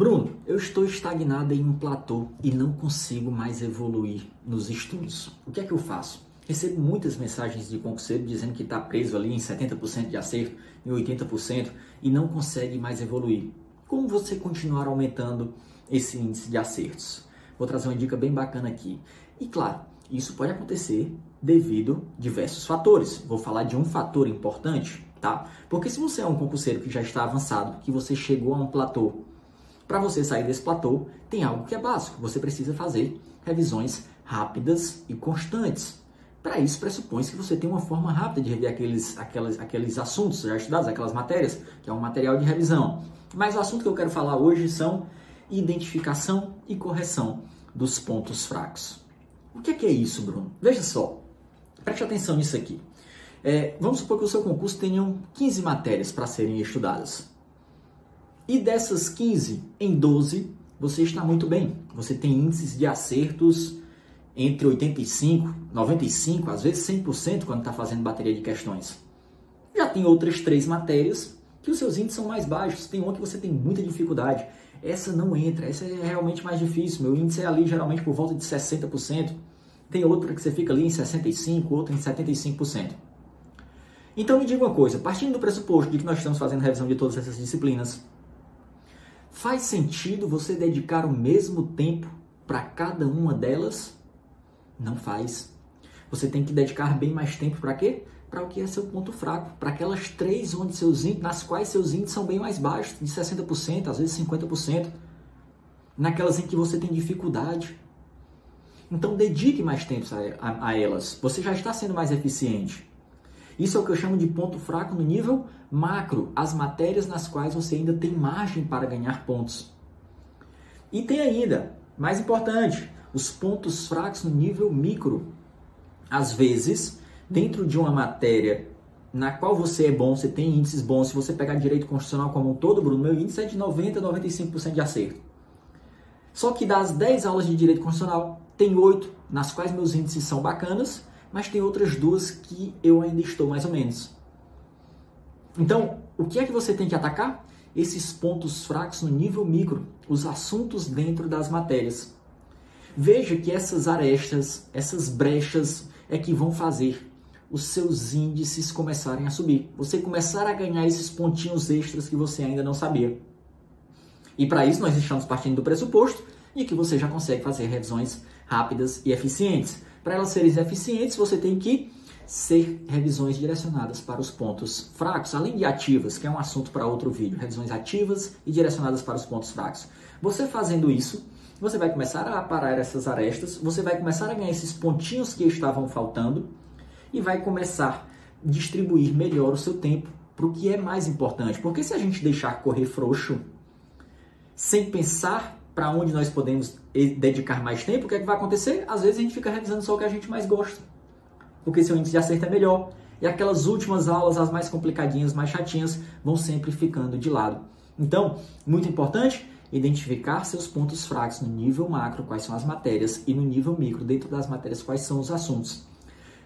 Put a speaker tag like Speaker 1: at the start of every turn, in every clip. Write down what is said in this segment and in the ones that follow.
Speaker 1: Bruno, eu estou estagnado em um platô e não consigo mais evoluir nos estudos. O que é que eu faço? Recebo muitas mensagens de concurseiro dizendo que está preso ali em 70% de acerto, em 80% e não consegue mais evoluir. Como você continuar aumentando esse índice de acertos? Vou trazer uma dica bem bacana aqui. E claro, isso pode acontecer devido a diversos fatores. Vou falar de um fator importante, tá? Porque se você é um concurseiro que já está avançado, que você chegou a um platô, para você sair desse platô, tem algo que é básico. Você precisa fazer revisões rápidas e constantes. Para isso, pressupõe que você tem uma forma rápida de rever aqueles, aqueles, aqueles assuntos já estudados, aquelas matérias, que é um material de revisão. Mas o assunto que eu quero falar hoje são identificação e correção dos pontos fracos. O que é, que é isso, Bruno? Veja só, preste atenção nisso aqui. É, vamos supor que o seu concurso tenha 15 matérias para serem estudadas. E dessas 15, em 12, você está muito bem. Você tem índices de acertos entre 85, 95, às vezes 100% quando está fazendo bateria de questões. Já tem outras três matérias que os seus índices são mais baixos. Tem uma que você tem muita dificuldade. Essa não entra, essa é realmente mais difícil. Meu índice é ali geralmente por volta de 60%. Tem outra que você fica ali em 65%, outra em 75%. Então me diga uma coisa, partindo do pressuposto de que nós estamos fazendo revisão de todas essas disciplinas, faz sentido você dedicar o mesmo tempo para cada uma delas? Não faz. Você tem que dedicar bem mais tempo para quê? Para o que é seu ponto fraco, para aquelas três onde seus índices, nas quais seus índices são bem mais baixos, de 60%, às vezes 50%, naquelas em que você tem dificuldade. Então dedique mais tempo a, a, a elas. Você já está sendo mais eficiente. Isso é o que eu chamo de ponto fraco no nível macro, as matérias nas quais você ainda tem margem para ganhar pontos. E tem ainda, mais importante, os pontos fracos no nível micro. Às vezes, dentro de uma matéria na qual você é bom, você tem índices bons, se você pegar direito constitucional como um todo, Bruno, meu índice é de 90 a 95% de acerto. Só que das 10 aulas de direito constitucional, tem 8 nas quais meus índices são bacanas, mas tem outras duas que eu ainda estou mais ou menos. Então, o que é que você tem que atacar? Esses pontos fracos no nível micro, os assuntos dentro das matérias. Veja que essas arestas, essas brechas é que vão fazer os seus índices começarem a subir. Você começar a ganhar esses pontinhos extras que você ainda não sabia. E para isso nós estamos partindo do pressuposto de que você já consegue fazer revisões rápidas e eficientes. Para elas serem eficientes, você tem que ser revisões direcionadas para os pontos fracos, além de ativas, que é um assunto para outro vídeo, revisões ativas e direcionadas para os pontos fracos. Você fazendo isso, você vai começar a parar essas arestas, você vai começar a ganhar esses pontinhos que estavam faltando e vai começar a distribuir melhor o seu tempo para o que é mais importante. Porque se a gente deixar correr frouxo, sem pensar para onde nós podemos dedicar mais tempo, o que é que vai acontecer? Às vezes a gente fica revisando só o que a gente mais gosta, porque seu índice de acerto é melhor. E aquelas últimas aulas, as mais complicadinhas, mais chatinhas, vão sempre ficando de lado. Então, muito importante, identificar seus pontos fracos no nível macro, quais são as matérias, e no nível micro, dentro das matérias, quais são os assuntos,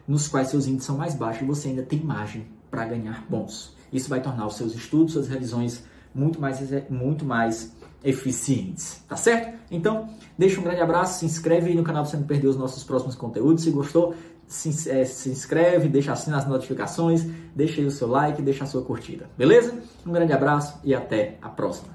Speaker 1: nos quais seus índices são mais baixos e você ainda tem margem para ganhar bons. Isso vai tornar os seus estudos, suas revisões muito mais, muito mais eficientes, tá certo? Então, deixa um grande abraço, se inscreve aí no canal para você não perder os nossos próximos conteúdos. Se gostou, se, é, se inscreve, deixa as notificações, deixa aí o seu like, deixa a sua curtida, beleza? Um grande abraço e até a próxima.